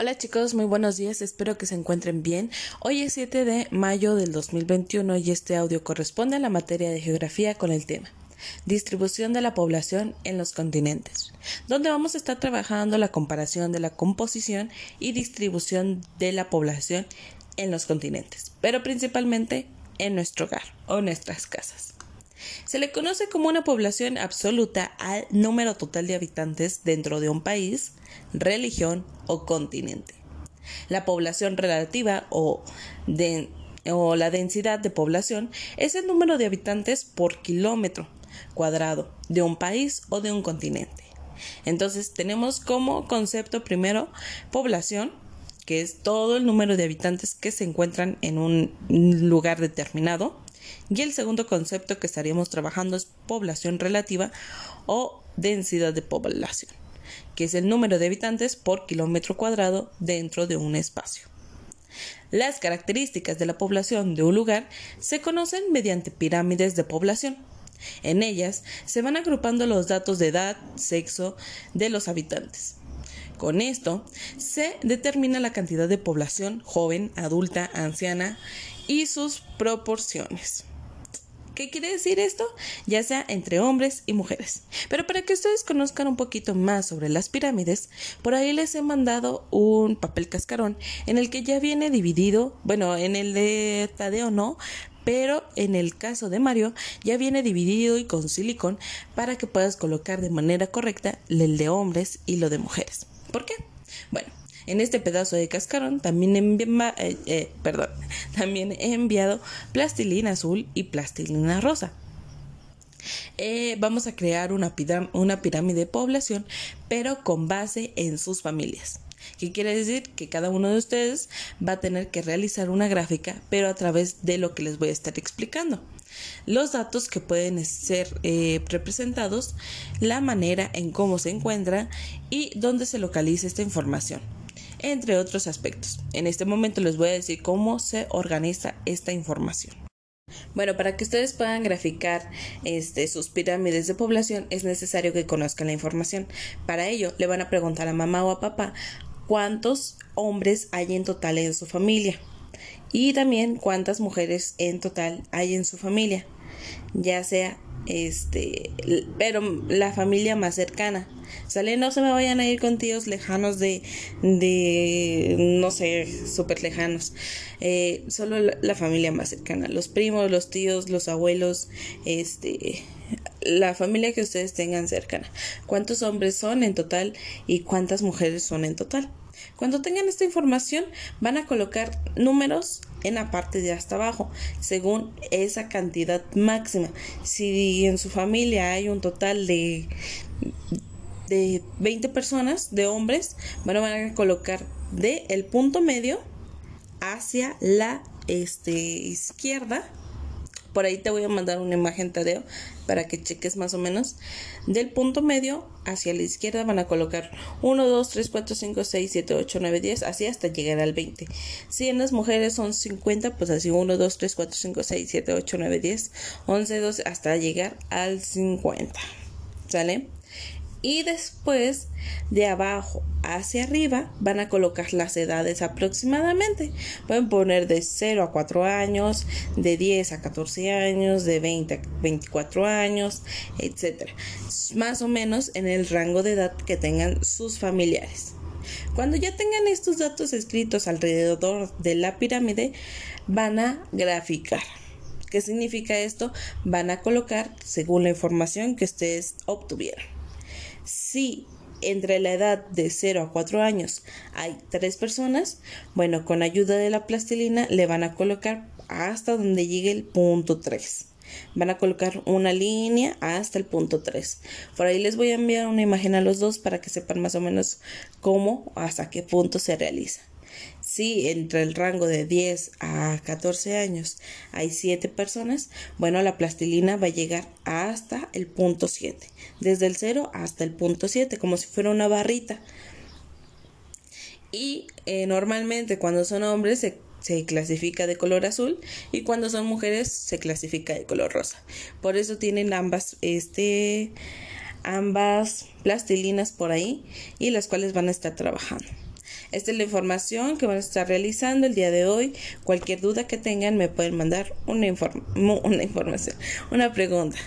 Hola chicos, muy buenos días, espero que se encuentren bien. Hoy es 7 de mayo del 2021 y este audio corresponde a la materia de geografía con el tema Distribución de la población en los continentes, donde vamos a estar trabajando la comparación de la composición y distribución de la población en los continentes, pero principalmente en nuestro hogar o nuestras casas. Se le conoce como una población absoluta al número total de habitantes dentro de un país, religión o continente. La población relativa o, o la densidad de población es el número de habitantes por kilómetro cuadrado de un país o de un continente. Entonces tenemos como concepto primero población, que es todo el número de habitantes que se encuentran en un lugar determinado. Y el segundo concepto que estaríamos trabajando es población relativa o densidad de población, que es el número de habitantes por kilómetro cuadrado dentro de un espacio. Las características de la población de un lugar se conocen mediante pirámides de población. En ellas se van agrupando los datos de edad, sexo de los habitantes. Con esto se determina la cantidad de población joven, adulta, anciana y sus proporciones. ¿Qué quiere decir esto? Ya sea entre hombres y mujeres. Pero para que ustedes conozcan un poquito más sobre las pirámides, por ahí les he mandado un papel cascarón en el que ya viene dividido, bueno, en el de Tadeo no, pero en el caso de Mario ya viene dividido y con silicón para que puedas colocar de manera correcta el de hombres y lo de mujeres. ¿Por qué? Bueno, en este pedazo de cascarón también, eh, eh, perdón, también he enviado plastilina azul y plastilina rosa. Eh, vamos a crear una, una pirámide de población, pero con base en sus familias. ¿Qué quiere decir? Que cada uno de ustedes va a tener que realizar una gráfica, pero a través de lo que les voy a estar explicando. Los datos que pueden ser representados, la manera en cómo se encuentra y dónde se localiza esta información entre otros aspectos. En este momento les voy a decir cómo se organiza esta información. Bueno, para que ustedes puedan graficar este, sus pirámides de población es necesario que conozcan la información. Para ello, le van a preguntar a mamá o a papá cuántos hombres hay en total en su familia y también cuántas mujeres en total hay en su familia, ya sea este, pero la familia más cercana. Sale, no se me vayan a ir con tíos lejanos de, de no sé, súper lejanos. Eh, solo la, familia más cercana, los primos, los tíos, los abuelos, este, la familia que ustedes tengan cercana. ¿Cuántos hombres son en total y cuántas mujeres son en total? Cuando tengan esta información van a colocar números en la parte de hasta abajo según esa cantidad máxima. Si en su familia hay un total de de 20 personas de hombres, van a colocar de el punto medio hacia la este, izquierda por ahí te voy a mandar una imagen, Tadeo, para que cheques más o menos. Del punto medio hacia la izquierda van a colocar 1, 2, 3, 4, 5, 6, 7, 8, 9, 10, así hasta llegar al 20. Si en las mujeres son 50, pues así 1, 2, 3, 4, 5, 6, 7, 8, 9, 10, 11, 12, hasta llegar al 50. ¿Sale? y después de abajo hacia arriba van a colocar las edades aproximadamente. Pueden poner de 0 a 4 años, de 10 a 14 años, de 20 a 24 años, etc. Más o menos en el rango de edad que tengan sus familiares. Cuando ya tengan estos datos escritos alrededor de la pirámide, van a graficar. ¿Qué significa esto? Van a colocar según la información que ustedes obtuvieron. Si entre la edad de 0 a 4 años hay tres personas, bueno, con ayuda de la plastilina le van a colocar hasta donde llegue el punto 3. Van a colocar una línea hasta el punto 3. Por ahí les voy a enviar una imagen a los dos para que sepan más o menos cómo, hasta qué punto se realiza. Si entre el rango de 10 a 14 años hay 7 personas, bueno, la plastilina va a llegar hasta el punto 7, desde el 0 hasta el punto 7, como si fuera una barrita. Y eh, normalmente cuando son hombres se, se clasifica de color azul y cuando son mujeres se clasifica de color rosa. Por eso tienen ambas, este, ambas plastilinas por ahí y las cuales van a estar trabajando. Esta es la información que van a estar realizando el día de hoy. Cualquier duda que tengan me pueden mandar una, una información, una pregunta.